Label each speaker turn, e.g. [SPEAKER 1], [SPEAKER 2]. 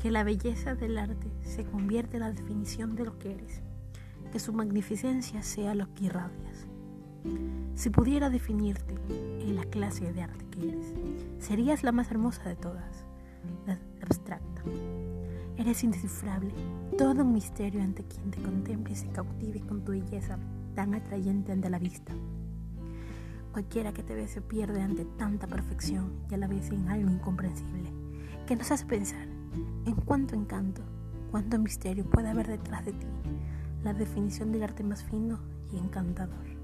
[SPEAKER 1] Que la belleza del arte se convierte en la definición de lo que eres. Que su magnificencia sea lo que irradias. Si pudiera definirte en la clase de arte que eres, serías la más hermosa de todas, la abstracta. Eres indescifrable, todo un misterio ante quien te contemple y se cautive con tu belleza tan atrayente ante la vista. Cualquiera que te ve se pierde ante tanta perfección y a la vez en algo incomprensible, que nos hace pensar en cuánto encanto, cuánto misterio puede haber detrás de ti, la definición del arte más fino y encantador.